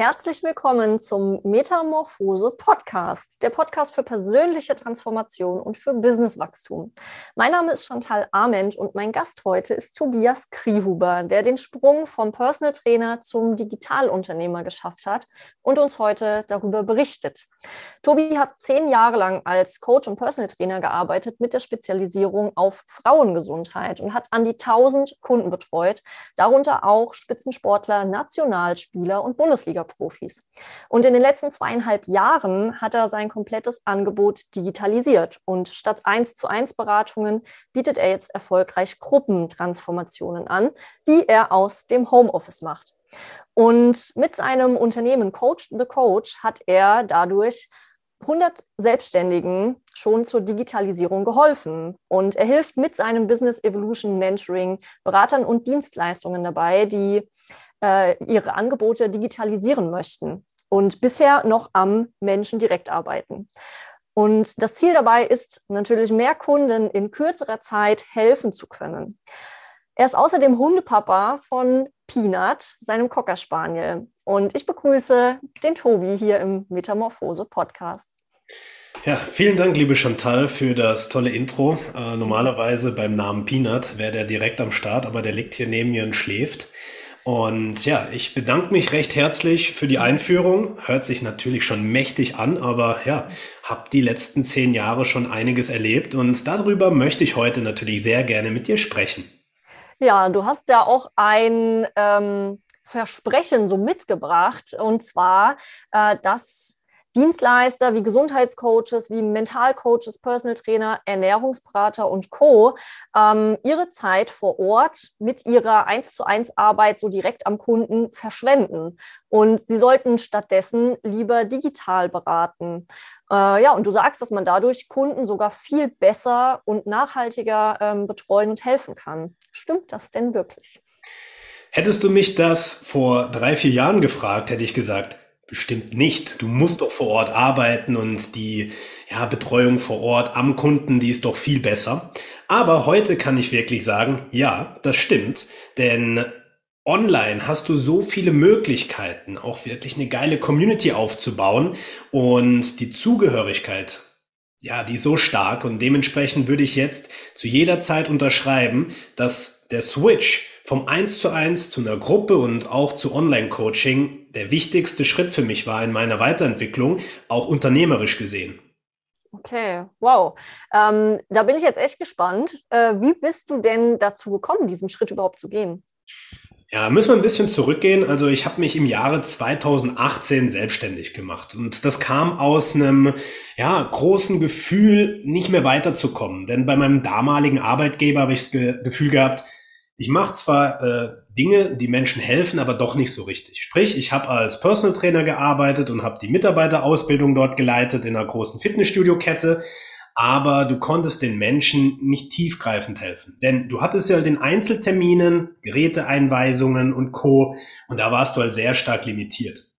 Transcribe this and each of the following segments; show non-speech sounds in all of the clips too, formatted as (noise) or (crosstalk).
Herzlich willkommen zum Metamorphose Podcast, der Podcast für persönliche Transformation und für Businesswachstum. Mein Name ist Chantal Ament und mein Gast heute ist Tobias Kriehuber, der den Sprung vom Personal Trainer zum Digitalunternehmer geschafft hat und uns heute darüber berichtet. Tobi hat zehn Jahre lang als Coach und Personal Trainer gearbeitet mit der Spezialisierung auf Frauengesundheit und hat an die 1000 Kunden betreut, darunter auch Spitzensportler, Nationalspieler und Bundesliga Profis. Und in den letzten zweieinhalb Jahren hat er sein komplettes Angebot digitalisiert und statt eins zu eins Beratungen bietet er jetzt erfolgreich Gruppentransformationen an, die er aus dem Homeoffice macht. Und mit seinem Unternehmen Coach the Coach hat er dadurch 100 Selbstständigen schon zur Digitalisierung geholfen und er hilft mit seinem Business Evolution Mentoring Beratern und Dienstleistungen dabei, die äh, ihre Angebote digitalisieren möchten und bisher noch am Menschen direkt arbeiten. Und das Ziel dabei ist natürlich, mehr Kunden in kürzerer Zeit helfen zu können. Er ist außerdem Hundepapa von Peanut, seinem Cocker Spaniel. Und ich begrüße den Tobi hier im Metamorphose Podcast. Ja, vielen Dank, liebe Chantal, für das tolle Intro. Äh, normalerweise beim Namen Peanut wäre der direkt am Start, aber der liegt hier neben mir und schläft. Und ja, ich bedanke mich recht herzlich für die Einführung. Hört sich natürlich schon mächtig an, aber ja, habe die letzten zehn Jahre schon einiges erlebt und darüber möchte ich heute natürlich sehr gerne mit dir sprechen. Ja, du hast ja auch ein ähm, Versprechen so mitgebracht und zwar, äh, dass Dienstleister wie Gesundheitscoaches, wie Mentalcoaches, Personal Trainer, Ernährungsberater und Co. Ähm, ihre Zeit vor Ort mit ihrer 1 zu 1 Arbeit so direkt am Kunden verschwenden. Und sie sollten stattdessen lieber digital beraten. Äh, ja, und du sagst, dass man dadurch Kunden sogar viel besser und nachhaltiger ähm, betreuen und helfen kann. Stimmt das denn wirklich? Hättest du mich das vor drei, vier Jahren gefragt, hätte ich gesagt, Bestimmt nicht. Du musst doch vor Ort arbeiten und die ja, Betreuung vor Ort am Kunden, die ist doch viel besser. Aber heute kann ich wirklich sagen, ja, das stimmt. Denn online hast du so viele Möglichkeiten, auch wirklich eine geile Community aufzubauen und die Zugehörigkeit, ja, die ist so stark und dementsprechend würde ich jetzt zu jeder Zeit unterschreiben, dass der Switch vom Eins zu eins zu einer Gruppe und auch zu Online-Coaching der wichtigste Schritt für mich war in meiner Weiterentwicklung, auch unternehmerisch gesehen. Okay, wow. Ähm, da bin ich jetzt echt gespannt. Äh, wie bist du denn dazu gekommen, diesen Schritt überhaupt zu gehen? Ja, müssen wir ein bisschen zurückgehen. Also ich habe mich im Jahre 2018 selbstständig gemacht und das kam aus einem ja, großen Gefühl, nicht mehr weiterzukommen. Denn bei meinem damaligen Arbeitgeber habe ich das Ge Gefühl gehabt, ich mache zwar äh, Dinge, die Menschen helfen, aber doch nicht so richtig. Sprich, ich habe als Personal Trainer gearbeitet und habe die Mitarbeiterausbildung dort geleitet in einer großen Fitnessstudio-Kette, aber du konntest den Menschen nicht tiefgreifend helfen. Denn du hattest ja den Einzelterminen, Geräteeinweisungen und Co. Und da warst du halt sehr stark limitiert.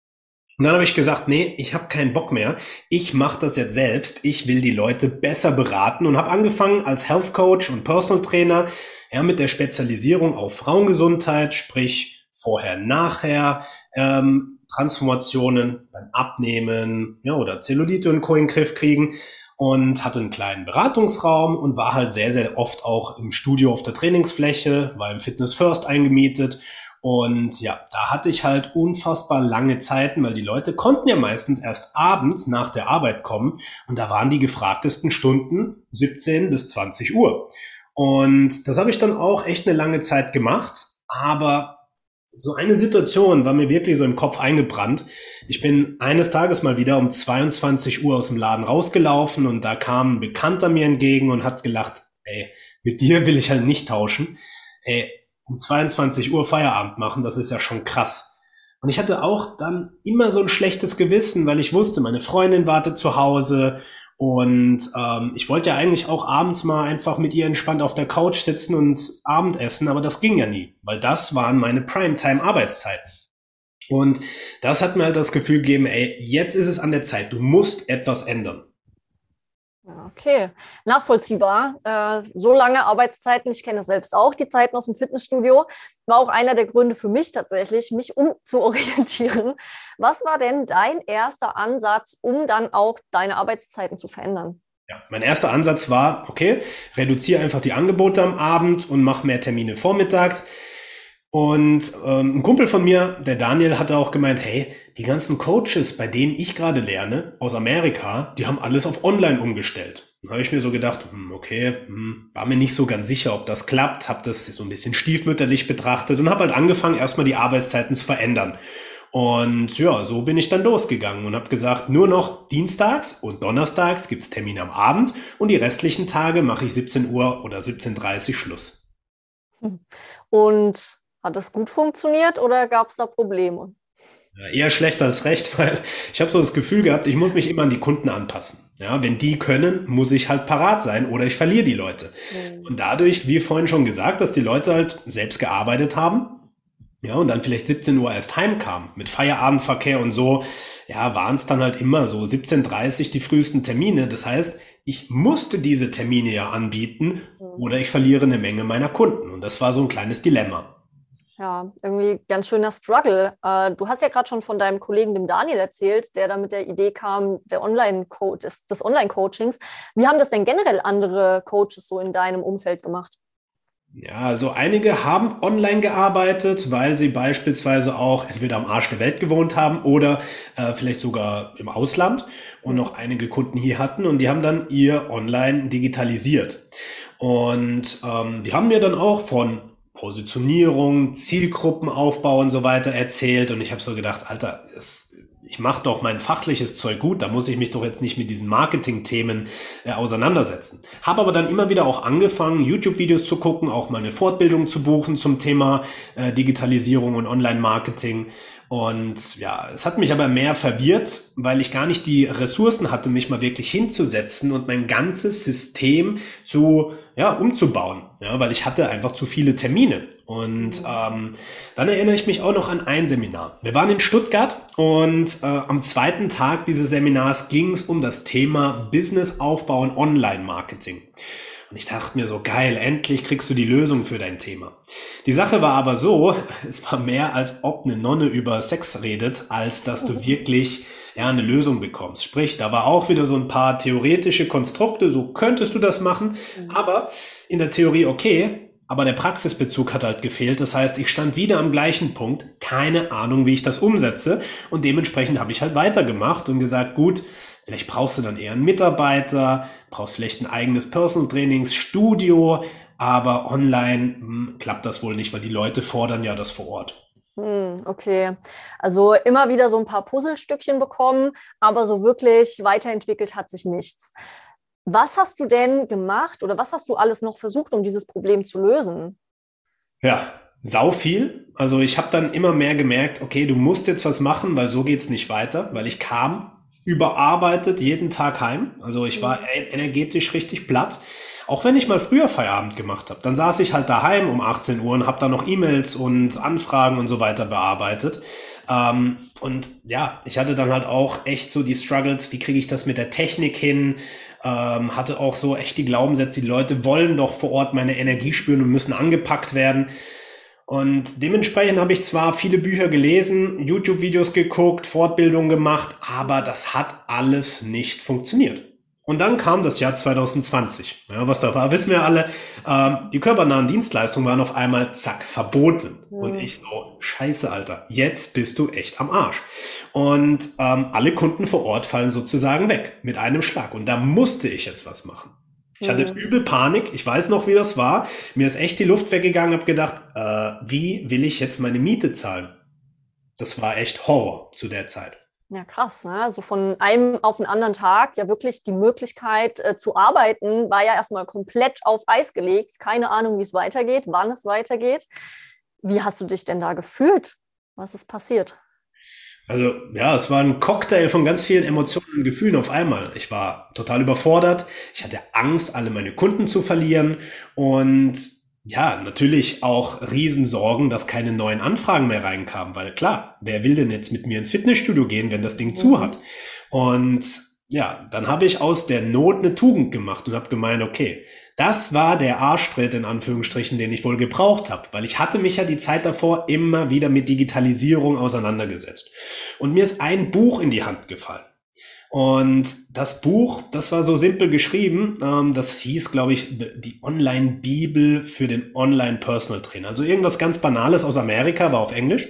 Und dann habe ich gesagt, nee, ich habe keinen Bock mehr. Ich mache das jetzt selbst. Ich will die Leute besser beraten und habe angefangen als Health Coach und Personal Trainer ja, mit der Spezialisierung auf Frauengesundheit, sprich vorher, nachher, ähm, Transformationen beim Abnehmen ja, oder Zellulite und Co. in den Griff kriegen und hatte einen kleinen Beratungsraum und war halt sehr, sehr oft auch im Studio auf der Trainingsfläche, war im Fitness First eingemietet und ja, da hatte ich halt unfassbar lange Zeiten, weil die Leute konnten ja meistens erst abends nach der Arbeit kommen und da waren die gefragtesten Stunden 17 bis 20 Uhr. Und das habe ich dann auch echt eine lange Zeit gemacht. Aber so eine Situation war mir wirklich so im Kopf eingebrannt. Ich bin eines Tages mal wieder um 22 Uhr aus dem Laden rausgelaufen und da kam ein Bekannter mir entgegen und hat gelacht, ey, mit dir will ich halt nicht tauschen. Ey, um 22 Uhr Feierabend machen, das ist ja schon krass. Und ich hatte auch dann immer so ein schlechtes Gewissen, weil ich wusste, meine Freundin wartet zu Hause Und ähm, ich wollte ja eigentlich auch abends mal einfach mit ihr entspannt auf der Couch sitzen und Abendessen, aber das ging ja nie, weil das waren meine Primetime-Arbeitszeiten. Und das hat mir halt das Gefühl gegeben, ey, jetzt ist es an der Zeit, du musst etwas ändern. Okay, nachvollziehbar. Äh, so lange Arbeitszeiten, ich kenne das selbst auch, die Zeiten aus dem Fitnessstudio, war auch einer der Gründe für mich tatsächlich, mich umzuorientieren. Was war denn dein erster Ansatz, um dann auch deine Arbeitszeiten zu verändern? Ja, mein erster Ansatz war, okay, reduziere einfach die Angebote am Abend und mach mehr Termine vormittags. Und ähm, ein Kumpel von mir, der Daniel, hatte auch gemeint, hey, die ganzen Coaches, bei denen ich gerade lerne, aus Amerika, die haben alles auf Online umgestellt. Da habe ich mir so gedacht, hm, okay, hm, war mir nicht so ganz sicher, ob das klappt, habe das so ein bisschen stiefmütterlich betrachtet und habe halt angefangen, erstmal die Arbeitszeiten zu verändern. Und ja, so bin ich dann losgegangen und habe gesagt, nur noch Dienstags und Donnerstags gibt's Termine am Abend und die restlichen Tage mache ich 17 Uhr oder 17.30 Uhr Schluss. Und hat das gut funktioniert oder gab es da Probleme? Ja, eher schlechter als recht, (laughs) weil ich habe so das Gefühl gehabt, ich muss mich immer an die Kunden anpassen. Ja, wenn die können, muss ich halt parat sein oder ich verliere die Leute. Mhm. Und dadurch, wie vorhin schon gesagt, dass die Leute halt selbst gearbeitet haben, ja, und dann vielleicht 17 Uhr erst heimkamen mit Feierabendverkehr und so, ja, waren es dann halt immer so 17.30 die frühesten Termine. Das heißt, ich musste diese Termine ja anbieten mhm. oder ich verliere eine Menge meiner Kunden. Und das war so ein kleines Dilemma. Ja, irgendwie ganz schöner Struggle. Äh, du hast ja gerade schon von deinem Kollegen, dem Daniel, erzählt, der da mit der Idee kam, der Online-Code, des, Online-Coachings. Wie haben das denn generell andere Coaches so in deinem Umfeld gemacht? Ja, also einige haben online gearbeitet, weil sie beispielsweise auch entweder am Arsch der Welt gewohnt haben oder äh, vielleicht sogar im Ausland und noch einige Kunden hier hatten und die haben dann ihr Online digitalisiert. Und ähm, die haben mir dann auch von Positionierung, Zielgruppenaufbau und so weiter erzählt. Und ich habe so gedacht, Alter, es, ich mache doch mein fachliches Zeug gut, da muss ich mich doch jetzt nicht mit diesen Marketing-Themen äh, auseinandersetzen. Habe aber dann immer wieder auch angefangen, YouTube-Videos zu gucken, auch mal eine Fortbildung zu buchen zum Thema äh, Digitalisierung und Online-Marketing. Und ja, es hat mich aber mehr verwirrt, weil ich gar nicht die Ressourcen hatte, mich mal wirklich hinzusetzen und mein ganzes System zu ja, umzubauen, ja, weil ich hatte einfach zu viele Termine. Und ähm, dann erinnere ich mich auch noch an ein Seminar. Wir waren in Stuttgart und äh, am zweiten Tag dieses Seminars ging es um das Thema Businessaufbau und Online-Marketing. Und ich dachte mir so, geil, endlich kriegst du die Lösung für dein Thema. Die Sache war aber so, (laughs) es war mehr als ob eine Nonne über Sex redet, als dass du wirklich ja, eine Lösung bekommst. Sprich, da war auch wieder so ein paar theoretische Konstrukte, so könntest du das machen, mhm. aber in der Theorie okay, aber der Praxisbezug hat halt gefehlt. Das heißt, ich stand wieder am gleichen Punkt, keine Ahnung, wie ich das umsetze und dementsprechend habe ich halt weitergemacht und gesagt, gut, vielleicht brauchst du dann eher einen Mitarbeiter, brauchst vielleicht ein eigenes Personal Trainingsstudio, aber online hm, klappt das wohl nicht, weil die Leute fordern ja das vor Ort. Hm, okay, also immer wieder so ein paar Puzzlestückchen bekommen, aber so wirklich weiterentwickelt hat sich nichts. Was hast du denn gemacht oder was hast du alles noch versucht, um dieses Problem zu lösen? Ja, sau viel. Also ich habe dann immer mehr gemerkt, okay, du musst jetzt was machen, weil so geht's nicht weiter, weil ich kam überarbeitet jeden Tag heim. Also ich war mhm. energetisch richtig platt. Auch wenn ich mal früher Feierabend gemacht habe, dann saß ich halt daheim um 18 Uhr und habe da noch E-Mails und Anfragen und so weiter bearbeitet. Ähm, und ja, ich hatte dann halt auch echt so die Struggles, wie kriege ich das mit der Technik hin? Ähm, hatte auch so echt die Glaubenssätze, die Leute wollen doch vor Ort meine Energie spüren und müssen angepackt werden. Und dementsprechend habe ich zwar viele Bücher gelesen, YouTube-Videos geguckt, Fortbildungen gemacht, aber das hat alles nicht funktioniert. Und dann kam das Jahr 2020. Ja, was da war, wissen wir alle. Ähm, die körpernahen Dienstleistungen waren auf einmal zack verboten. Ja. Und ich so, scheiße, Alter, jetzt bist du echt am Arsch. Und ähm, alle Kunden vor Ort fallen sozusagen weg mit einem Schlag. Und da musste ich jetzt was machen. Ich hatte ja. übel Panik. Ich weiß noch, wie das war. Mir ist echt die Luft weggegangen. Hab gedacht, äh, wie will ich jetzt meine Miete zahlen? Das war echt Horror zu der Zeit. Ja, krass. Ne? Also von einem auf den anderen Tag ja wirklich die Möglichkeit äh, zu arbeiten, war ja erstmal komplett auf Eis gelegt. Keine Ahnung, wie es weitergeht, wann es weitergeht. Wie hast du dich denn da gefühlt? Was ist passiert? Also ja, es war ein Cocktail von ganz vielen Emotionen und Gefühlen auf einmal. Ich war total überfordert. Ich hatte Angst, alle meine Kunden zu verlieren und ja, natürlich auch Riesensorgen, dass keine neuen Anfragen mehr reinkamen, weil klar, wer will denn jetzt mit mir ins Fitnessstudio gehen, wenn das Ding mhm. zu hat? Und ja, dann habe ich aus der Not eine Tugend gemacht und habe gemeint, okay, das war der Arschtritt in Anführungsstrichen, den ich wohl gebraucht habe, weil ich hatte mich ja die Zeit davor immer wieder mit Digitalisierung auseinandergesetzt. Und mir ist ein Buch in die Hand gefallen. Und das Buch, das war so simpel geschrieben, ähm, das hieß, glaube ich, die Online-Bibel für den Online-Personal Trainer. Also irgendwas ganz Banales aus Amerika, war auf Englisch.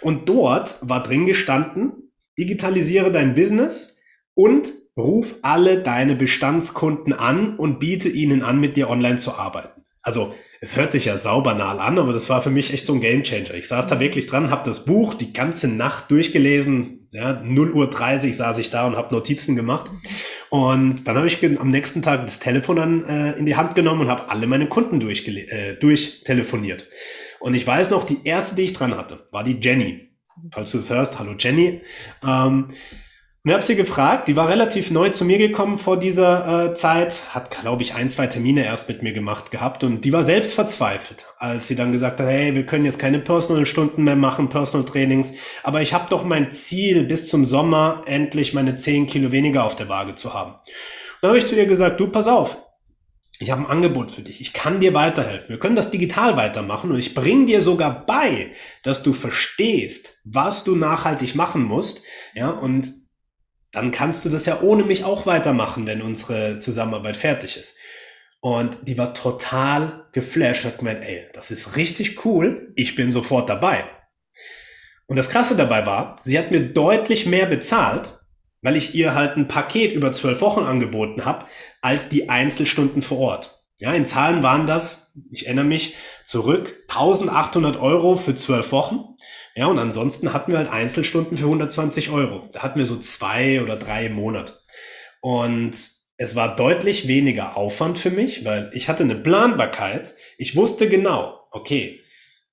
Und dort war drin gestanden, digitalisiere dein Business, und ruf alle deine Bestandskunden an und biete ihnen an, mit dir online zu arbeiten. Also es hört sich ja saubanal an, aber das war für mich echt so ein Gamechanger. Ich saß da mhm. wirklich dran, habe das Buch die ganze Nacht durchgelesen. Ja, 0 Uhr 30 saß ich da und habe Notizen gemacht. Und dann habe ich am nächsten Tag das Telefon dann äh, in die Hand genommen und habe alle meine Kunden äh, durchtelefoniert. Und ich weiß noch, die erste, die ich dran hatte, war die Jenny. Falls du es hörst, hallo Jenny. Ähm, und ich habe sie gefragt, die war relativ neu zu mir gekommen vor dieser äh, Zeit, hat, glaube ich, ein, zwei Termine erst mit mir gemacht gehabt und die war selbst verzweifelt, als sie dann gesagt hat, hey, wir können jetzt keine Personal-Stunden mehr machen, Personal-Trainings, aber ich habe doch mein Ziel, bis zum Sommer endlich meine 10 Kilo weniger auf der Waage zu haben. Und dann habe ich zu ihr gesagt, du, pass auf, ich habe ein Angebot für dich. Ich kann dir weiterhelfen. Wir können das digital weitermachen und ich bringe dir sogar bei, dass du verstehst, was du nachhaltig machen musst. Ja, und dann kannst du das ja ohne mich auch weitermachen, wenn unsere Zusammenarbeit fertig ist. Und die war total geflasht hat gemeint, ey, das ist richtig cool, ich bin sofort dabei. Und das Krasse dabei war, sie hat mir deutlich mehr bezahlt, weil ich ihr halt ein Paket über zwölf Wochen angeboten habe, als die Einzelstunden vor Ort. Ja, in Zahlen waren das, ich erinnere mich zurück, 1800 Euro für zwölf Wochen. Ja, und ansonsten hatten wir halt Einzelstunden für 120 Euro. Da hatten wir so zwei oder drei im Monat. Und es war deutlich weniger Aufwand für mich, weil ich hatte eine Planbarkeit. Ich wusste genau, okay,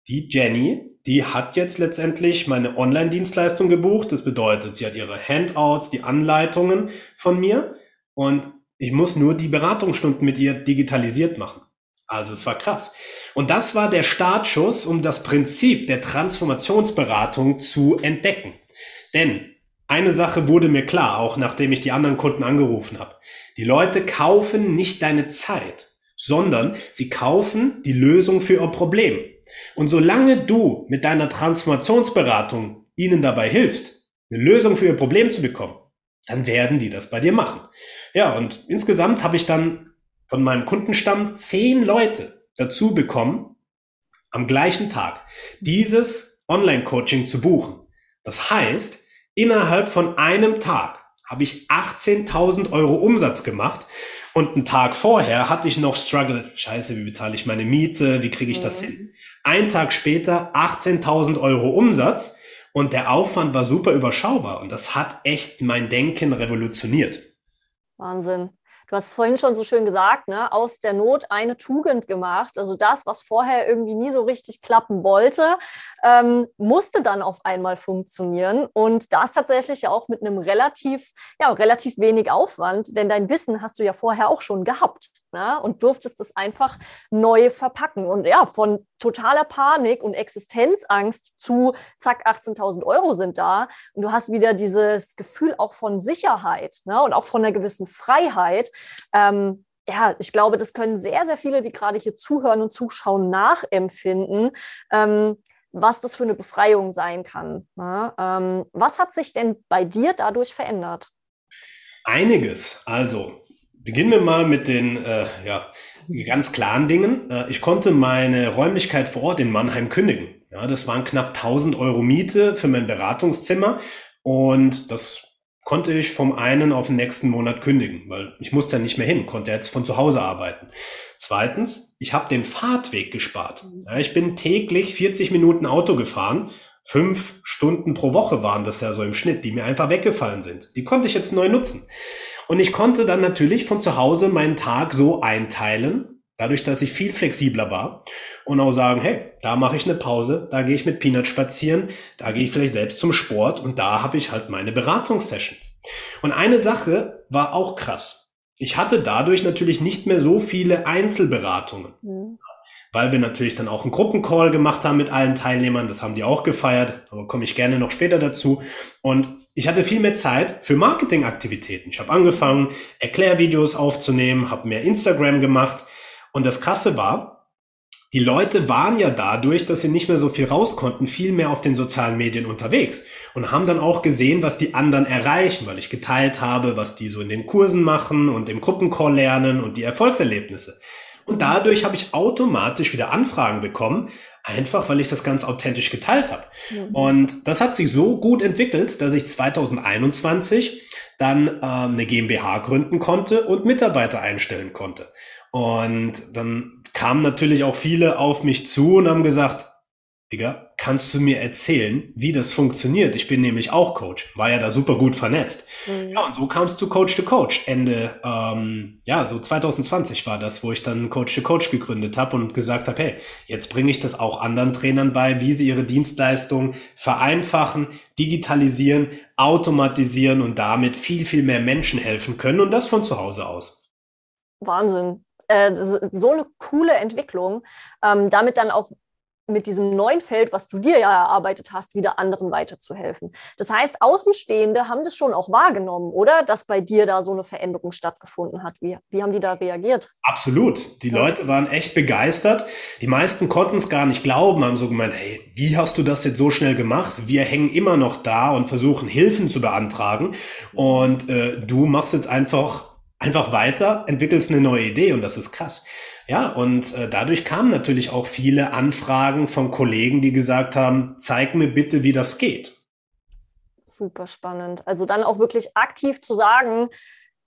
die Jenny, die hat jetzt letztendlich meine Online-Dienstleistung gebucht. Das bedeutet, sie hat ihre Handouts, die Anleitungen von mir und ich muss nur die Beratungsstunden mit ihr digitalisiert machen. Also es war krass. Und das war der Startschuss, um das Prinzip der Transformationsberatung zu entdecken. Denn eine Sache wurde mir klar, auch nachdem ich die anderen Kunden angerufen habe. Die Leute kaufen nicht deine Zeit, sondern sie kaufen die Lösung für ihr Problem. Und solange du mit deiner Transformationsberatung ihnen dabei hilfst, eine Lösung für ihr Problem zu bekommen, dann werden die das bei dir machen. Ja, und insgesamt habe ich dann von meinem Kundenstamm zehn Leute dazu bekommen, am gleichen Tag dieses Online-Coaching zu buchen. Das heißt, innerhalb von einem Tag habe ich 18.000 Euro Umsatz gemacht und einen Tag vorher hatte ich noch Struggle. Scheiße, wie bezahle ich meine Miete? Wie kriege ich das mhm. hin? Ein Tag später 18.000 Euro Umsatz und der Aufwand war super überschaubar und das hat echt mein Denken revolutioniert. Wahnsinn. Du hast es vorhin schon so schön gesagt, ne? aus der Not eine Tugend gemacht. Also das, was vorher irgendwie nie so richtig klappen wollte, ähm, musste dann auf einmal funktionieren. Und das tatsächlich ja auch mit einem relativ, ja, relativ wenig Aufwand, denn dein Wissen hast du ja vorher auch schon gehabt ne? und durftest es einfach neu verpacken. Und ja, von totaler Panik und Existenzangst zu, zack, 18.000 Euro sind da. Und du hast wieder dieses Gefühl auch von Sicherheit ne? und auch von einer gewissen Freiheit. Ähm, ja, ich glaube, das können sehr, sehr viele, die gerade hier zuhören und zuschauen, nachempfinden. Ähm, was das für eine Befreiung sein kann. Ne? Ähm, was hat sich denn bei dir dadurch verändert? Einiges. Also, Beginnen wir mal mit den äh, ja, ganz klaren Dingen. Äh, ich konnte meine Räumlichkeit vor Ort in Mannheim kündigen. Ja, das waren knapp 1000 Euro Miete für mein Beratungszimmer und das konnte ich vom einen auf den nächsten Monat kündigen, weil ich musste ja nicht mehr hin, konnte jetzt von zu Hause arbeiten. Zweitens, ich habe den Fahrtweg gespart. Ja, ich bin täglich 40 Minuten Auto gefahren. Fünf Stunden pro Woche waren das ja so im Schnitt, die mir einfach weggefallen sind. Die konnte ich jetzt neu nutzen. Und ich konnte dann natürlich von zu Hause meinen Tag so einteilen, Dadurch, dass ich viel flexibler war und auch sagen, hey, da mache ich eine Pause, da gehe ich mit Peanut spazieren, da gehe ich vielleicht selbst zum Sport und da habe ich halt meine Beratungssessions. Und eine Sache war auch krass. Ich hatte dadurch natürlich nicht mehr so viele Einzelberatungen. Mhm. Weil wir natürlich dann auch einen Gruppencall gemacht haben mit allen Teilnehmern. Das haben die auch gefeiert. Aber komme ich gerne noch später dazu. Und ich hatte viel mehr Zeit für Marketingaktivitäten. Ich habe angefangen, Erklärvideos aufzunehmen, habe mehr Instagram gemacht. Und das Krasse war, die Leute waren ja dadurch, dass sie nicht mehr so viel raus konnten, viel mehr auf den sozialen Medien unterwegs und haben dann auch gesehen, was die anderen erreichen, weil ich geteilt habe, was die so in den Kursen machen und im Gruppencall lernen und die Erfolgserlebnisse. Und dadurch habe ich automatisch wieder Anfragen bekommen, einfach weil ich das ganz authentisch geteilt habe. Mhm. Und das hat sich so gut entwickelt, dass ich 2021 dann äh, eine GmbH gründen konnte und Mitarbeiter einstellen konnte. Und dann kamen natürlich auch viele auf mich zu und haben gesagt, Digga, kannst du mir erzählen, wie das funktioniert? Ich bin nämlich auch Coach, war ja da super gut vernetzt. Mhm. Ja, und so kamst du Coach to Coach. Ende, ähm, ja, so 2020 war das, wo ich dann Coach to Coach gegründet habe und gesagt habe, hey, jetzt bringe ich das auch anderen Trainern bei, wie sie ihre Dienstleistung vereinfachen, digitalisieren, automatisieren und damit viel, viel mehr Menschen helfen können und das von zu Hause aus. Wahnsinn. Äh, so eine coole Entwicklung, ähm, damit dann auch mit diesem neuen Feld, was du dir ja erarbeitet hast, wieder anderen weiterzuhelfen. Das heißt, Außenstehende haben das schon auch wahrgenommen, oder? Dass bei dir da so eine Veränderung stattgefunden hat. Wie, wie haben die da reagiert? Absolut. Die ja. Leute waren echt begeistert. Die meisten konnten es gar nicht glauben, haben so gemeint, hey, wie hast du das jetzt so schnell gemacht? Wir hängen immer noch da und versuchen Hilfen zu beantragen. Und äh, du machst jetzt einfach einfach weiter, entwickelst eine neue Idee und das ist krass. Ja, und äh, dadurch kamen natürlich auch viele Anfragen von Kollegen, die gesagt haben, zeig mir bitte, wie das geht. Super spannend. Also dann auch wirklich aktiv zu sagen,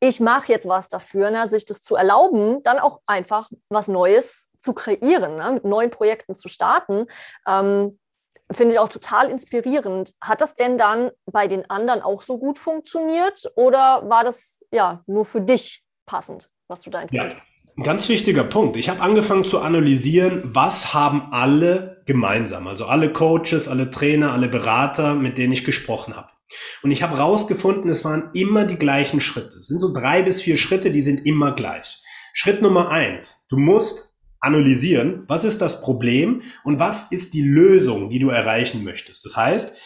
ich mache jetzt was dafür, ne, sich das zu erlauben, dann auch einfach was Neues zu kreieren, ne, mit neuen Projekten zu starten. Ähm, Finde ich auch total inspirierend. Hat das denn dann bei den anderen auch so gut funktioniert oder war das ja nur für dich passend, was du da entwickelt ja. Ein ganz wichtiger Punkt. Ich habe angefangen zu analysieren, was haben alle gemeinsam. Also alle Coaches, alle Trainer, alle Berater, mit denen ich gesprochen habe. Und ich habe rausgefunden, es waren immer die gleichen Schritte. Es sind so drei bis vier Schritte, die sind immer gleich. Schritt Nummer eins. Du musst analysieren, was ist das Problem und was ist die Lösung, die du erreichen möchtest. Das heißt,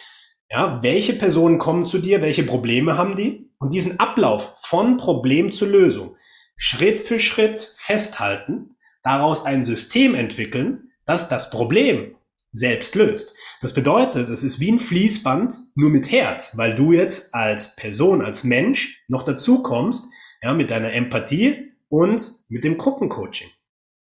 ja, welche Personen kommen zu dir, welche Probleme haben die und diesen Ablauf von Problem zu Lösung Schritt für Schritt festhalten, daraus ein System entwickeln, das das Problem selbst löst. Das bedeutet, es ist wie ein Fließband, nur mit Herz, weil du jetzt als Person, als Mensch noch dazu kommst, ja, mit deiner Empathie und mit dem Gruppencoaching.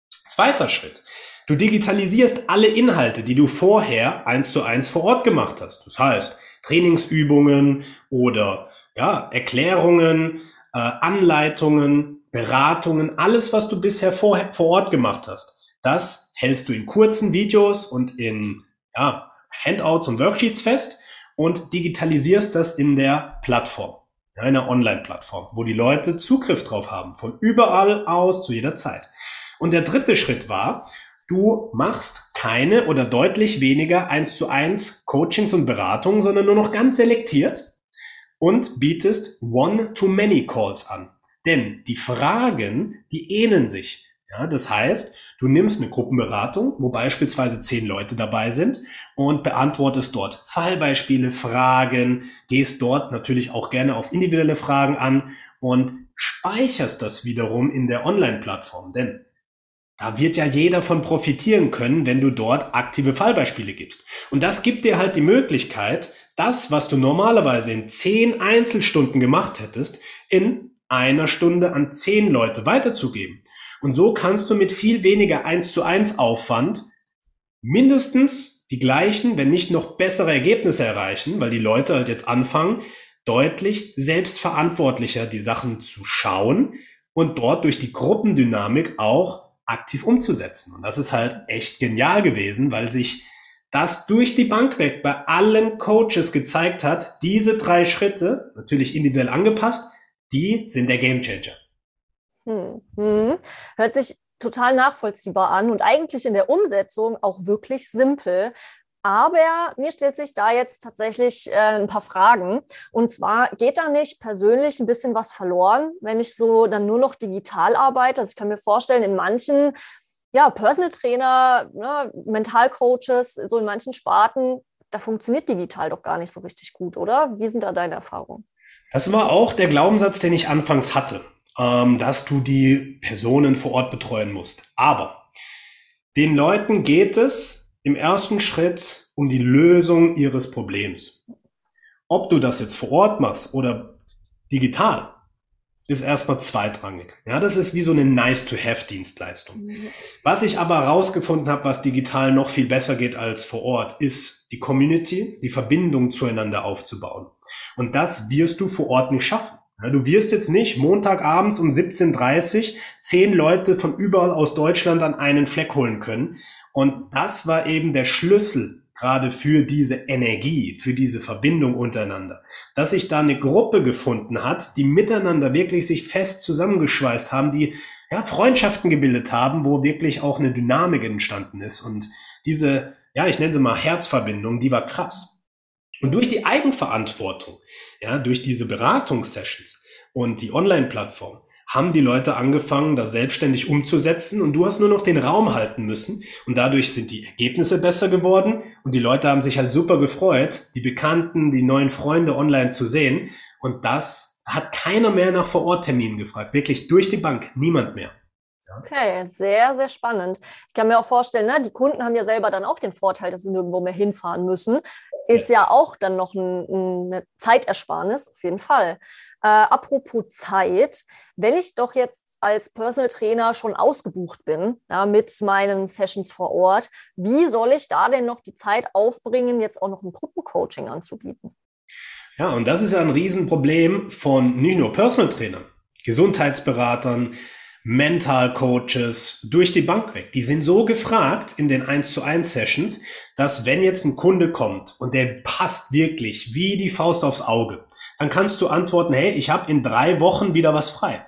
Zweiter Schritt. Du digitalisierst alle Inhalte, die du vorher eins zu eins vor Ort gemacht hast. Das heißt, Trainingsübungen oder ja, Erklärungen, äh, Anleitungen, Beratungen, alles, was du bisher vor, vor Ort gemacht hast. Das hältst du in kurzen Videos und in ja, Handouts und Worksheets fest und digitalisierst das in der Plattform, einer Online-Plattform, wo die Leute Zugriff drauf haben, von überall aus zu jeder Zeit. Und der dritte Schritt war, du machst keine oder deutlich weniger eins zu eins Coachings und Beratungen, sondern nur noch ganz selektiert und bietest One-to-Many Calls an. Denn die Fragen, die ähneln sich. Ja, das heißt, du nimmst eine Gruppenberatung, wo beispielsweise zehn Leute dabei sind und beantwortest dort Fallbeispiele, Fragen, gehst dort natürlich auch gerne auf individuelle Fragen an und speicherst das wiederum in der Online-Plattform. Denn da wird ja jeder von profitieren können, wenn du dort aktive Fallbeispiele gibst. Und das gibt dir halt die Möglichkeit, das, was du normalerweise in zehn Einzelstunden gemacht hättest, in einer Stunde an zehn Leute weiterzugeben. Und so kannst du mit viel weniger eins zu eins Aufwand mindestens die gleichen, wenn nicht noch bessere Ergebnisse erreichen, weil die Leute halt jetzt anfangen, deutlich selbstverantwortlicher die Sachen zu schauen und dort durch die Gruppendynamik auch aktiv umzusetzen. Und das ist halt echt genial gewesen, weil sich das durch die Bank weg bei allen Coaches gezeigt hat, diese drei Schritte, natürlich individuell angepasst, die sind der Gamechanger. Hm, hm. Hört sich total nachvollziehbar an und eigentlich in der Umsetzung auch wirklich simpel. Aber mir stellt sich da jetzt tatsächlich äh, ein paar Fragen. Und zwar geht da nicht persönlich ein bisschen was verloren, wenn ich so dann nur noch digital arbeite? Also ich kann mir vorstellen, in manchen ja, Personal Trainer, ne, Mentalcoaches, so in manchen Sparten, da funktioniert digital doch gar nicht so richtig gut, oder? Wie sind da deine Erfahrungen? Das war auch der Glaubenssatz, den ich anfangs hatte, ähm, dass du die Personen vor Ort betreuen musst. Aber den Leuten geht es im ersten Schritt um die Lösung ihres Problems. Ob du das jetzt vor Ort machst oder digital, ist erstmal zweitrangig. Ja, das ist wie so eine Nice-to-have-Dienstleistung. Was ich aber herausgefunden habe, was digital noch viel besser geht als vor Ort, ist die Community, die Verbindung zueinander aufzubauen. Und das wirst du vor Ort nicht schaffen. Ja, du wirst jetzt nicht Montagabends um 17.30 Uhr zehn Leute von überall aus Deutschland an einen Fleck holen können und das war eben der Schlüssel gerade für diese Energie, für diese Verbindung untereinander, dass sich da eine Gruppe gefunden hat, die miteinander wirklich sich fest zusammengeschweißt haben, die ja, Freundschaften gebildet haben, wo wirklich auch eine Dynamik entstanden ist. Und diese, ja, ich nenne sie mal Herzverbindung, die war krass. Und durch die Eigenverantwortung, ja, durch diese Beratungssessions und die Online-Plattform, haben die Leute angefangen, das selbstständig umzusetzen und du hast nur noch den Raum halten müssen und dadurch sind die Ergebnisse besser geworden und die Leute haben sich halt super gefreut, die Bekannten, die neuen Freunde online zu sehen und das hat keiner mehr nach Vorortterminen gefragt, wirklich durch die Bank, niemand mehr. Okay, sehr, sehr spannend. Ich kann mir auch vorstellen, ne, die Kunden haben ja selber dann auch den Vorteil, dass sie nirgendwo mehr hinfahren müssen. Ist ja auch dann noch ein, eine Zeitersparnis, auf jeden Fall. Äh, apropos Zeit, wenn ich doch jetzt als Personal Trainer schon ausgebucht bin ja, mit meinen Sessions vor Ort, wie soll ich da denn noch die Zeit aufbringen, jetzt auch noch ein Gruppencoaching anzubieten? Ja, und das ist ein Riesenproblem von nicht nur Personal Trainern, Gesundheitsberatern, Mental Coaches durch die Bank weg. Die sind so gefragt in den 1 zu 1 Sessions, dass wenn jetzt ein Kunde kommt und der passt wirklich wie die Faust aufs Auge, dann kannst du antworten, hey, ich habe in drei Wochen wieder was frei.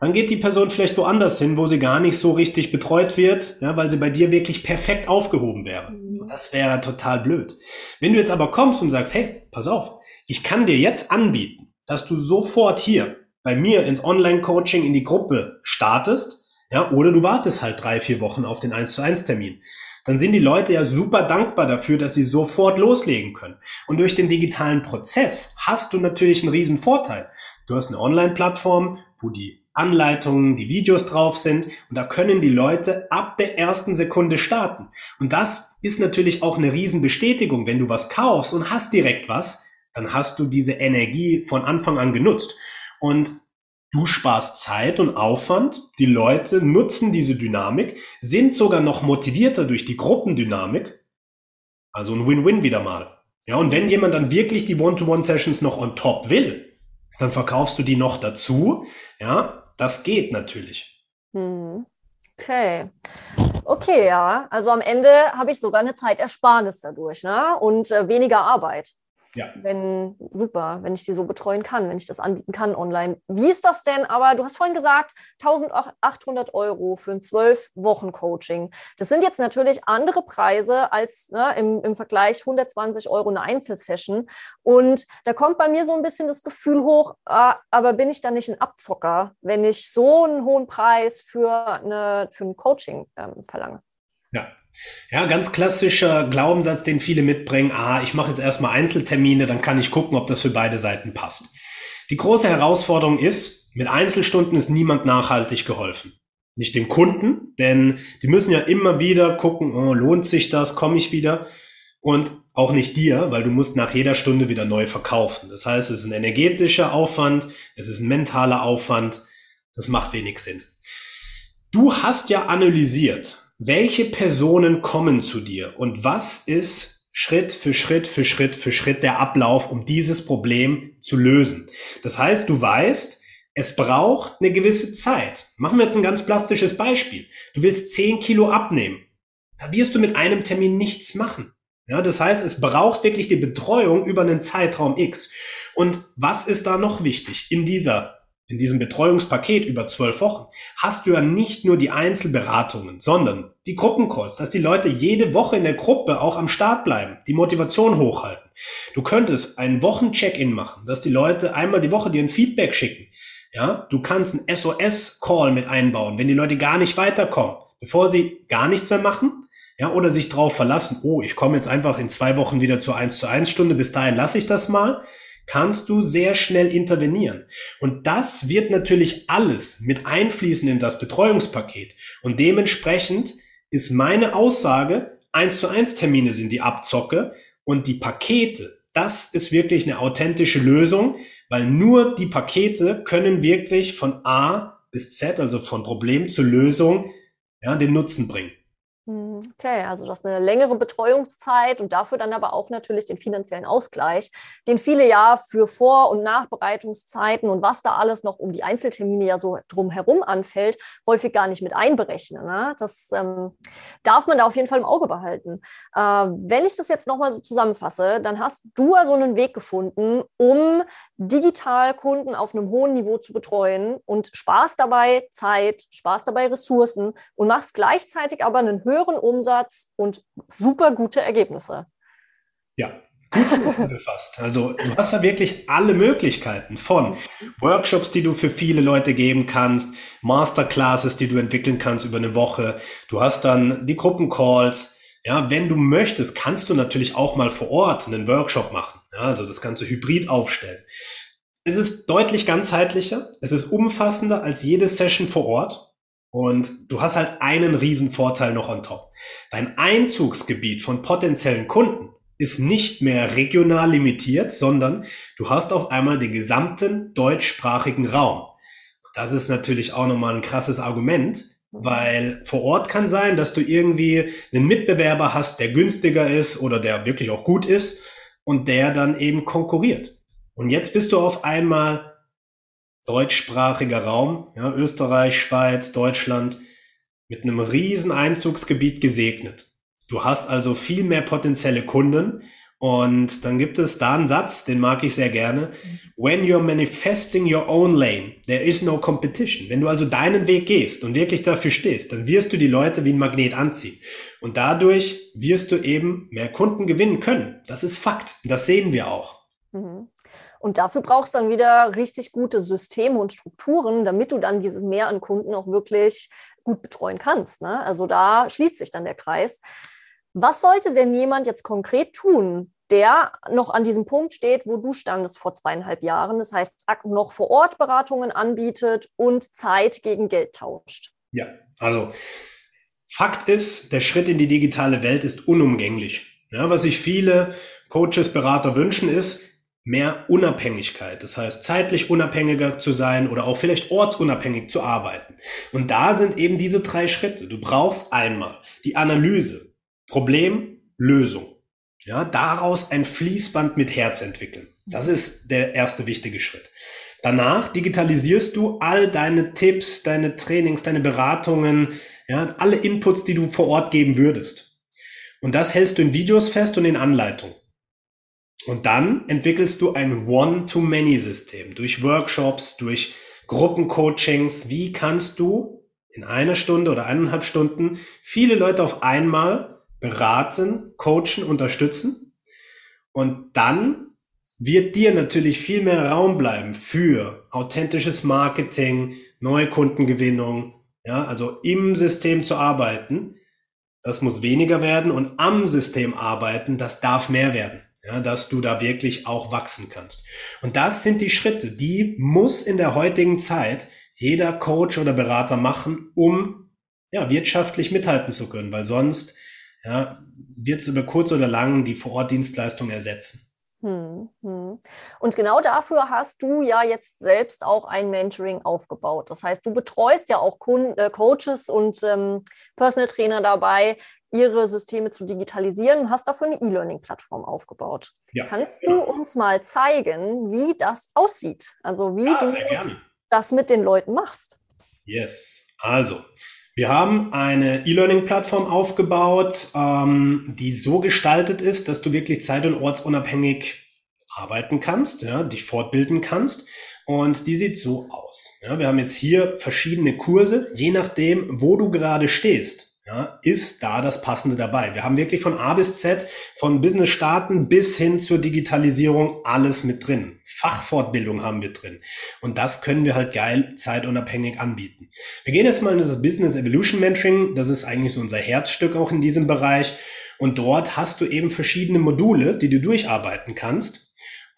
Dann geht die Person vielleicht woanders hin, wo sie gar nicht so richtig betreut wird, ja, weil sie bei dir wirklich perfekt aufgehoben wäre. Mhm. Das wäre total blöd. Wenn du jetzt aber kommst und sagst, hey, pass auf, ich kann dir jetzt anbieten, dass du sofort hier bei mir ins Online-Coaching in die Gruppe startest, ja, oder du wartest halt drei, vier Wochen auf den 1 zu 1 Termin. Dann sind die Leute ja super dankbar dafür, dass sie sofort loslegen können. Und durch den digitalen Prozess hast du natürlich einen riesen Vorteil. Du hast eine Online-Plattform, wo die Anleitungen, die Videos drauf sind und da können die Leute ab der ersten Sekunde starten. Und das ist natürlich auch eine Riesenbestätigung. Wenn du was kaufst und hast direkt was, dann hast du diese Energie von Anfang an genutzt. Und du sparst Zeit und Aufwand. Die Leute nutzen diese Dynamik, sind sogar noch motivierter durch die Gruppendynamik. Also ein Win-Win wieder mal. Ja, und wenn jemand dann wirklich die One-to-One-Sessions noch on top will, dann verkaufst du die noch dazu. Ja, das geht natürlich. Hm. Okay. Okay, ja. Also am Ende habe ich sogar eine Zeitersparnis dadurch, ne? Und äh, weniger Arbeit. Ja. Wenn, super, wenn ich die so betreuen kann, wenn ich das anbieten kann online. Wie ist das denn? Aber du hast vorhin gesagt, 1800 Euro für ein 12-Wochen-Coaching. Das sind jetzt natürlich andere Preise als ne, im, im Vergleich 120 Euro eine Einzelsession. Und da kommt bei mir so ein bisschen das Gefühl hoch, äh, aber bin ich dann nicht ein Abzocker, wenn ich so einen hohen Preis für, eine, für ein Coaching ähm, verlange? Ja, ja, ganz klassischer Glaubenssatz, den viele mitbringen. Ah, ich mache jetzt erstmal Einzeltermine, dann kann ich gucken, ob das für beide Seiten passt. Die große Herausforderung ist, mit Einzelstunden ist niemand nachhaltig geholfen. Nicht dem Kunden, denn die müssen ja immer wieder gucken, oh, lohnt sich das, komme ich wieder? Und auch nicht dir, weil du musst nach jeder Stunde wieder neu verkaufen. Das heißt, es ist ein energetischer Aufwand, es ist ein mentaler Aufwand, das macht wenig Sinn. Du hast ja analysiert, welche Personen kommen zu dir und was ist Schritt für Schritt für Schritt für Schritt der Ablauf, um dieses Problem zu lösen. Das heißt, du weißt, es braucht eine gewisse Zeit. Machen wir jetzt ein ganz plastisches Beispiel. Du willst 10 Kilo abnehmen. Da wirst du mit einem Termin nichts machen. Ja, das heißt, es braucht wirklich die Betreuung über einen Zeitraum X. Und was ist da noch wichtig in dieser in diesem Betreuungspaket über zwölf Wochen hast du ja nicht nur die Einzelberatungen, sondern die Gruppencalls, dass die Leute jede Woche in der Gruppe auch am Start bleiben, die Motivation hochhalten. Du könntest einen Wochen-Check-in machen, dass die Leute einmal die Woche dir ein Feedback schicken. Ja, du kannst einen SOS-Call mit einbauen, wenn die Leute gar nicht weiterkommen, bevor sie gar nichts mehr machen. Ja, oder sich drauf verlassen, oh, ich komme jetzt einfach in zwei Wochen wieder zur 1 zu 1 Stunde, bis dahin lasse ich das mal kannst du sehr schnell intervenieren. Und das wird natürlich alles mit einfließen in das Betreuungspaket. Und dementsprechend ist meine Aussage, eins zu eins Termine sind die Abzocke und die Pakete, das ist wirklich eine authentische Lösung, weil nur die Pakete können wirklich von A bis Z, also von Problem zur Lösung, ja, den Nutzen bringen. Hm, okay, also das ist eine längere Betreuungszeit und dafür dann aber auch natürlich den finanziellen Ausgleich, den viele ja für Vor- und Nachbereitungszeiten und was da alles noch um die Einzeltermine ja so drumherum anfällt, häufig gar nicht mit einberechnen. Ne? Das ähm, darf man da auf jeden Fall im Auge behalten. Äh, wenn ich das jetzt nochmal so zusammenfasse, dann hast du also einen Weg gefunden, um digital Kunden auf einem hohen Niveau zu betreuen und sparst dabei Zeit, sparst dabei Ressourcen und machst gleichzeitig aber einen höheren höheren Umsatz und super gute Ergebnisse. Ja, gut gefasst. Also du hast ja wirklich alle Möglichkeiten von Workshops, die du für viele Leute geben kannst, Masterclasses, die du entwickeln kannst über eine Woche. Du hast dann die Gruppencalls. Ja, wenn du möchtest, kannst du natürlich auch mal vor Ort einen Workshop machen. Ja, also das Ganze hybrid aufstellen. Es ist deutlich ganzheitlicher, es ist umfassender als jede Session vor Ort. Und du hast halt einen riesen Vorteil noch on top. Dein Einzugsgebiet von potenziellen Kunden ist nicht mehr regional limitiert, sondern du hast auf einmal den gesamten deutschsprachigen Raum. Das ist natürlich auch nochmal ein krasses Argument, weil vor Ort kann sein, dass du irgendwie einen Mitbewerber hast, der günstiger ist oder der wirklich auch gut ist und der dann eben konkurriert. Und jetzt bist du auf einmal deutschsprachiger Raum, ja, Österreich, Schweiz, Deutschland, mit einem riesen Einzugsgebiet gesegnet. Du hast also viel mehr potenzielle Kunden und dann gibt es da einen Satz, den mag ich sehr gerne. When you're manifesting your own lane, there is no competition. Wenn du also deinen Weg gehst und wirklich dafür stehst, dann wirst du die Leute wie ein Magnet anziehen. Und dadurch wirst du eben mehr Kunden gewinnen können. Das ist Fakt. Das sehen wir auch. Mhm. Und dafür brauchst du dann wieder richtig gute Systeme und Strukturen, damit du dann dieses Mehr an Kunden auch wirklich gut betreuen kannst. Ne? Also da schließt sich dann der Kreis. Was sollte denn jemand jetzt konkret tun, der noch an diesem Punkt steht, wo du standest vor zweieinhalb Jahren, das heißt noch vor Ort Beratungen anbietet und Zeit gegen Geld tauscht? Ja, also Fakt ist, der Schritt in die digitale Welt ist unumgänglich. Ja, was sich viele Coaches, Berater wünschen, ist, mehr Unabhängigkeit, das heißt zeitlich unabhängiger zu sein oder auch vielleicht ortsunabhängig zu arbeiten. Und da sind eben diese drei Schritte. Du brauchst einmal die Analyse, Problem, Lösung. Ja, daraus ein Fließband mit Herz entwickeln. Das ist der erste wichtige Schritt. Danach digitalisierst du all deine Tipps, deine Trainings, deine Beratungen, ja, alle Inputs, die du vor Ort geben würdest. Und das hältst du in Videos fest und in Anleitungen. Und dann entwickelst du ein One-to-Many-System durch Workshops, durch Gruppencoachings. Wie kannst du in einer Stunde oder eineinhalb Stunden viele Leute auf einmal beraten, coachen, unterstützen? Und dann wird dir natürlich viel mehr Raum bleiben für authentisches Marketing, neue Kundengewinnung, ja, also im System zu arbeiten. Das muss weniger werden und am System arbeiten, das darf mehr werden ja, dass du da wirklich auch wachsen kannst. Und das sind die Schritte, die muss in der heutigen Zeit jeder Coach oder Berater machen, um ja, wirtschaftlich mithalten zu können, weil sonst ja, wird es über kurz oder lang die Vorortdienstleistung ersetzen. Hm, hm. Und genau dafür hast du ja jetzt selbst auch ein Mentoring aufgebaut. Das heißt, du betreust ja auch Kunden, äh, Coaches und ähm, Personal Trainer dabei, ihre Systeme zu digitalisieren und hast dafür eine E-Learning-Plattform aufgebaut. Ja, Kannst du uns mal zeigen, wie das aussieht? Also wie ja, du das mit den Leuten machst? Yes, also wir haben eine E-Learning-Plattform aufgebaut, ähm, die so gestaltet ist, dass du wirklich zeit- und ortsunabhängig arbeiten kannst, ja, dich fortbilden kannst. Und die sieht so aus. Ja, wir haben jetzt hier verschiedene Kurse, je nachdem, wo du gerade stehst ja, ist da das Passende dabei. Wir haben wirklich von A bis Z, von Business starten bis hin zur Digitalisierung alles mit drin. Fachfortbildung haben wir drin. Und das können wir halt geil zeitunabhängig anbieten. Wir gehen jetzt mal in das Business Evolution Mentoring. Das ist eigentlich so unser Herzstück auch in diesem Bereich. Und dort hast du eben verschiedene Module, die du durcharbeiten kannst.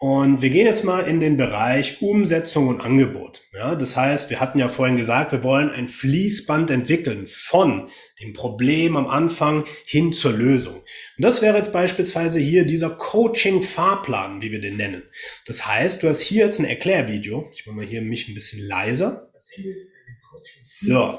Und wir gehen jetzt mal in den Bereich Umsetzung und Angebot. Ja, das heißt, wir hatten ja vorhin gesagt, wir wollen ein Fließband entwickeln von dem Problem am Anfang hin zur Lösung. Und das wäre jetzt beispielsweise hier dieser Coaching-Fahrplan, wie wir den nennen. Das heißt, du hast hier jetzt ein Erklärvideo. Ich mache mal hier mich ein bisschen leiser. So.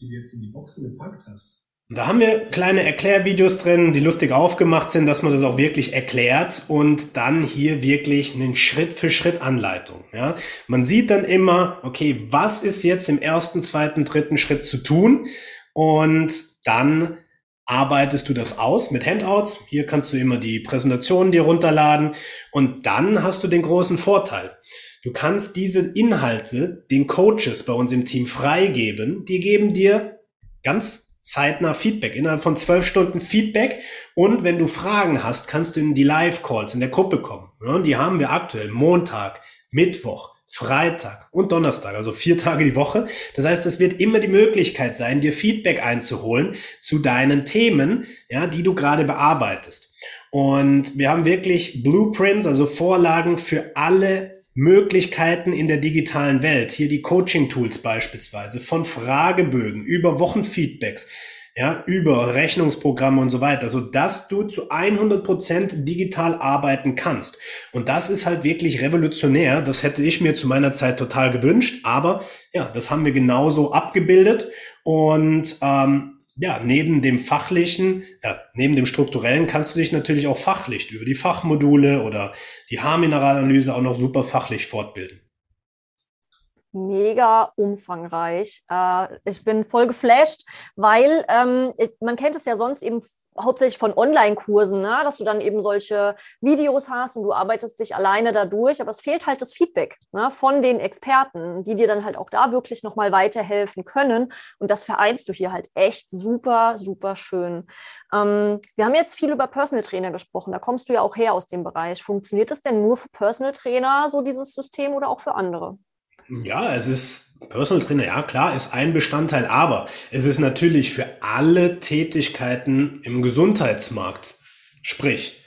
Die du jetzt in die Boxen gepackt hast. Da haben wir kleine Erklärvideos drin, die lustig aufgemacht sind, dass man das auch wirklich erklärt und dann hier wirklich eine Schritt für Schritt Anleitung. Ja, man sieht dann immer, okay, was ist jetzt im ersten, zweiten, dritten Schritt zu tun und dann arbeitest du das aus mit Handouts. Hier kannst du immer die Präsentationen dir runterladen und dann hast du den großen Vorteil. Du kannst diese Inhalte den Coaches bei uns im Team freigeben. Die geben dir ganz zeitnah Feedback, innerhalb von zwölf Stunden Feedback. Und wenn du Fragen hast, kannst du in die Live-Calls in der Gruppe kommen. Ja, die haben wir aktuell Montag, Mittwoch, Freitag und Donnerstag, also vier Tage die Woche. Das heißt, es wird immer die Möglichkeit sein, dir Feedback einzuholen zu deinen Themen, ja, die du gerade bearbeitest. Und wir haben wirklich Blueprints, also Vorlagen für alle Möglichkeiten in der digitalen Welt, hier die Coaching-Tools beispielsweise, von Fragebögen über Wochenfeedbacks, ja, über Rechnungsprogramme und so weiter, so dass du zu 100 Prozent digital arbeiten kannst. Und das ist halt wirklich revolutionär. Das hätte ich mir zu meiner Zeit total gewünscht, aber ja, das haben wir genauso abgebildet und ähm, ja, neben dem fachlichen, ja, neben dem strukturellen kannst du dich natürlich auch fachlich über die Fachmodule oder die Haarmineralanalyse auch noch super fachlich fortbilden. Mega umfangreich. Äh, ich bin voll geflasht, weil ähm, man kennt es ja sonst eben hauptsächlich von Online-Kursen, ne? dass du dann eben solche Videos hast und du arbeitest dich alleine dadurch, aber es fehlt halt das Feedback ne? von den Experten, die dir dann halt auch da wirklich nochmal weiterhelfen können. Und das vereinst du hier halt echt super, super schön. Ähm, wir haben jetzt viel über Personal Trainer gesprochen, da kommst du ja auch her aus dem Bereich. Funktioniert es denn nur für Personal Trainer, so dieses System, oder auch für andere? Ja, es ist Personal Trainer, ja klar, ist ein Bestandteil, aber es ist natürlich für alle Tätigkeiten im Gesundheitsmarkt, sprich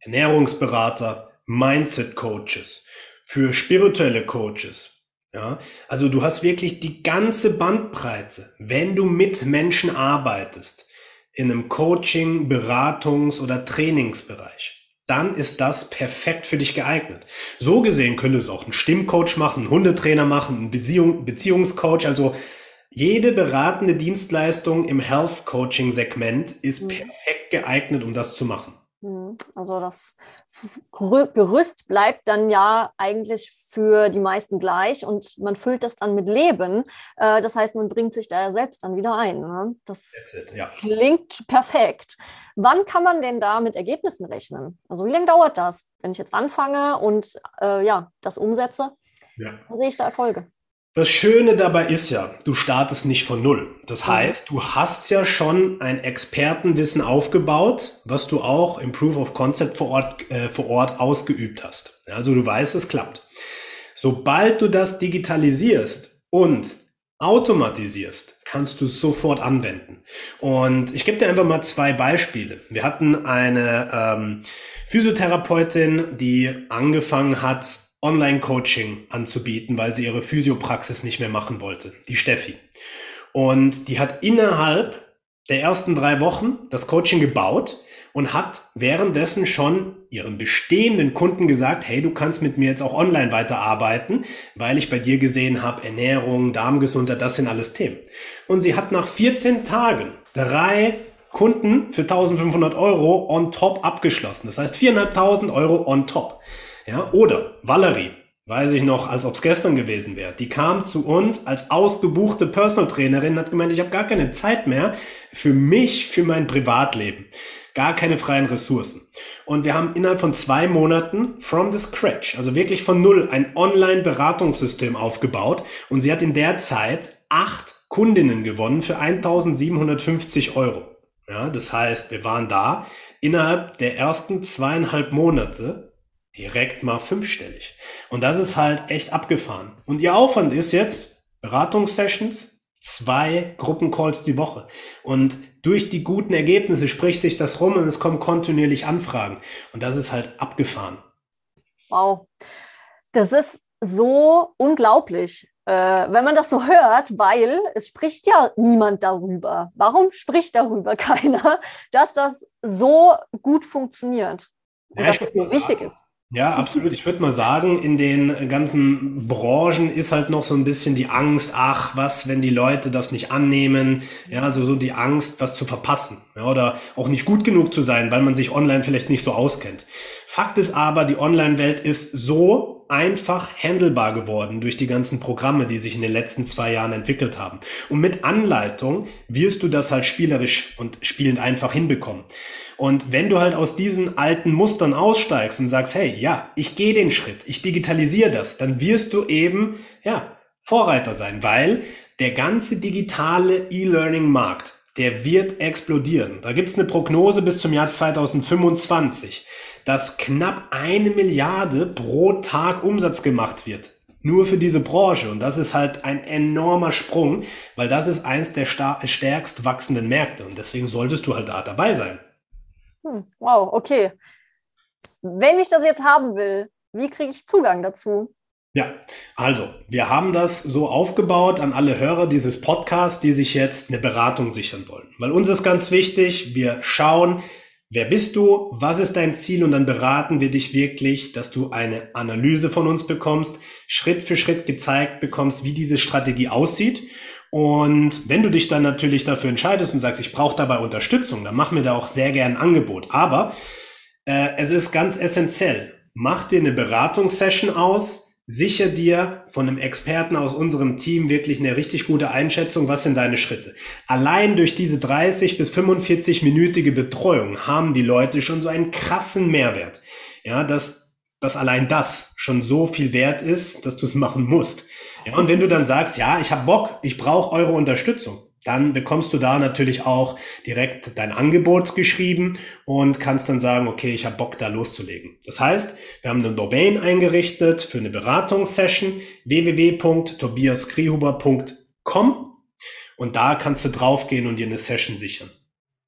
Ernährungsberater, Mindset Coaches, für spirituelle Coaches. Ja, also du hast wirklich die ganze Bandbreite, wenn du mit Menschen arbeitest, in einem Coaching, Beratungs- oder Trainingsbereich dann ist das perfekt für dich geeignet. So gesehen könnte es auch ein Stimmcoach machen, ein Hundetrainer machen, ein Beziehung, Beziehungscoach. Also jede beratende Dienstleistung im Health Coaching Segment ist mhm. perfekt geeignet, um das zu machen. Also das Gerüst bleibt dann ja eigentlich für die meisten gleich und man füllt das dann mit Leben. Äh, das heißt, man bringt sich da selbst dann wieder ein. Ne? Das it, ja. klingt perfekt. Wann kann man denn da mit Ergebnissen rechnen? Also wie lange dauert das, wenn ich jetzt anfange und äh, ja, das umsetze? Ja. Dann sehe ich da Erfolge. Das Schöne dabei ist ja, du startest nicht von Null. Das mhm. heißt, du hast ja schon ein Expertenwissen aufgebaut, was du auch im Proof of Concept vor Ort, äh, vor Ort ausgeübt hast. Also du weißt, es klappt. Sobald du das digitalisierst und automatisierst, kannst du es sofort anwenden. Und ich gebe dir einfach mal zwei Beispiele. Wir hatten eine ähm, Physiotherapeutin, die angefangen hat, Online-Coaching anzubieten, weil sie ihre Physiopraxis nicht mehr machen wollte, die Steffi. Und die hat innerhalb der ersten drei Wochen das Coaching gebaut und hat währenddessen schon ihren bestehenden Kunden gesagt, hey, du kannst mit mir jetzt auch online weiterarbeiten, weil ich bei dir gesehen habe, Ernährung, Darmgesundheit, das sind alles Themen. Und sie hat nach 14 Tagen drei Kunden für 1500 Euro on top abgeschlossen. Das heißt 4.500 Euro on top. Ja, oder Valerie. weiß ich noch, als ob es gestern gewesen wäre. Die kam zu uns als ausgebuchte Personal Trainerin, hat gemeint, ich habe gar keine Zeit mehr für mich, für mein Privatleben. Gar keine freien Ressourcen. Und wir haben innerhalb von zwei Monaten from the scratch, also wirklich von null, ein Online-Beratungssystem aufgebaut. Und sie hat in der Zeit acht Kundinnen gewonnen für 1750 Euro. Ja, das heißt, wir waren da innerhalb der ersten zweieinhalb Monate direkt mal fünfstellig. Und das ist halt echt abgefahren. Und ihr Aufwand ist jetzt Beratungssessions, zwei Gruppencalls die Woche. Und durch die guten Ergebnisse spricht sich das rum und es kommen kontinuierlich Anfragen. Und das ist halt abgefahren. Wow. Das ist so unglaublich, äh, wenn man das so hört, weil es spricht ja niemand darüber. Warum spricht darüber (laughs) keiner, dass das so gut funktioniert und ja, dass es mir wichtig ist? Ja, absolut. Ich würde mal sagen, in den ganzen Branchen ist halt noch so ein bisschen die Angst, ach, was, wenn die Leute das nicht annehmen? Ja, also so die Angst, was zu verpassen. Ja, oder auch nicht gut genug zu sein, weil man sich online vielleicht nicht so auskennt. Fakt ist aber, die Online-Welt ist so einfach handelbar geworden durch die ganzen Programme, die sich in den letzten zwei Jahren entwickelt haben. Und mit Anleitung wirst du das halt spielerisch und spielend einfach hinbekommen. Und wenn du halt aus diesen alten Mustern aussteigst und sagst, hey, ja, ich gehe den Schritt, ich digitalisiere das, dann wirst du eben, ja, Vorreiter sein, weil der ganze digitale E-Learning-Markt, der wird explodieren. Da gibt's eine Prognose bis zum Jahr 2025, dass knapp eine Milliarde pro Tag Umsatz gemacht wird. Nur für diese Branche. Und das ist halt ein enormer Sprung, weil das ist eins der stärkst wachsenden Märkte. Und deswegen solltest du halt da dabei sein. Hm, wow, okay. Wenn ich das jetzt haben will, wie kriege ich Zugang dazu? Ja, also wir haben das so aufgebaut an alle Hörer dieses Podcasts, die sich jetzt eine Beratung sichern wollen. Weil uns ist ganz wichtig, wir schauen, wer bist du, was ist dein Ziel und dann beraten wir dich wirklich, dass du eine Analyse von uns bekommst, Schritt für Schritt gezeigt bekommst, wie diese Strategie aussieht und wenn du dich dann natürlich dafür entscheidest und sagst, ich brauche dabei Unterstützung, dann machen wir da auch sehr gern ein Angebot. Aber äh, es ist ganz essentiell. Mach dir eine Beratungssession aus, sicher dir von einem Experten aus unserem Team wirklich eine richtig gute Einschätzung, was sind deine Schritte. Allein durch diese 30 bis 45 minütige Betreuung haben die Leute schon so einen krassen Mehrwert. Ja, dass, dass allein das schon so viel wert ist, dass du es machen musst. Ja, und wenn du dann sagst, ja, ich habe Bock, ich brauche eure Unterstützung, dann bekommst du da natürlich auch direkt dein Angebot geschrieben und kannst dann sagen, okay, ich habe Bock da loszulegen. Das heißt, wir haben eine Domain eingerichtet für eine Beratungssession www.tobiaskrihuber.com und da kannst du draufgehen und dir eine Session sichern.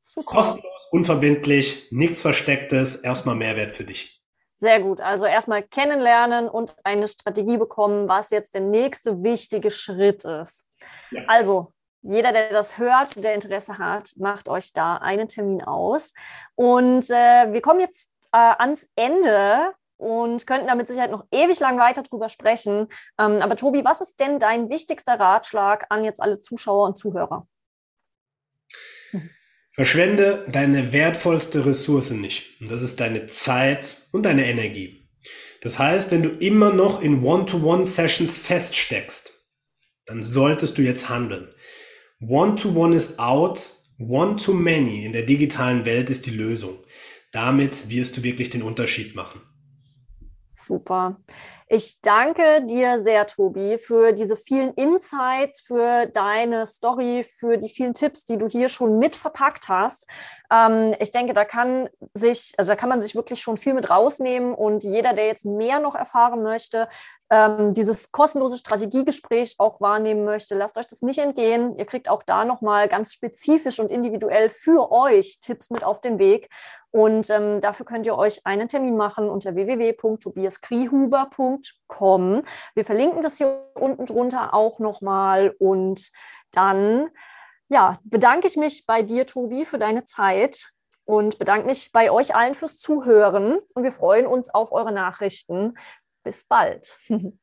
Super. Kostenlos, unverbindlich, nichts Verstecktes, erstmal Mehrwert für dich. Sehr gut. Also erstmal kennenlernen und eine Strategie bekommen, was jetzt der nächste wichtige Schritt ist. Ja. Also jeder, der das hört, der Interesse hat, macht euch da einen Termin aus. Und äh, wir kommen jetzt äh, ans Ende und könnten da mit Sicherheit noch ewig lang weiter drüber sprechen. Ähm, aber Tobi, was ist denn dein wichtigster Ratschlag an jetzt alle Zuschauer und Zuhörer? Verschwende deine wertvollste Ressource nicht. Und das ist deine Zeit und deine Energie. Das heißt, wenn du immer noch in One-to-One-Sessions feststeckst, dann solltest du jetzt handeln. One-to-One ist out, One-to-Many in der digitalen Welt ist die Lösung. Damit wirst du wirklich den Unterschied machen. Super. Ich danke dir sehr, Tobi, für diese vielen Insights, für deine Story, für die vielen Tipps, die du hier schon mit verpackt hast. Ähm, ich denke, da kann sich, also da kann man sich wirklich schon viel mit rausnehmen und jeder, der jetzt mehr noch erfahren möchte, ähm, dieses kostenlose Strategiegespräch auch wahrnehmen möchte, lasst euch das nicht entgehen. Ihr kriegt auch da nochmal ganz spezifisch und individuell für euch Tipps mit auf den Weg. Und ähm, dafür könnt ihr euch einen Termin machen unter www.tobiaskrihuber.com. Wir verlinken das hier unten drunter auch nochmal. Und dann ja, bedanke ich mich bei dir, Tobi, für deine Zeit und bedanke mich bei euch allen fürs Zuhören. Und wir freuen uns auf eure Nachrichten. Bis bald. (laughs)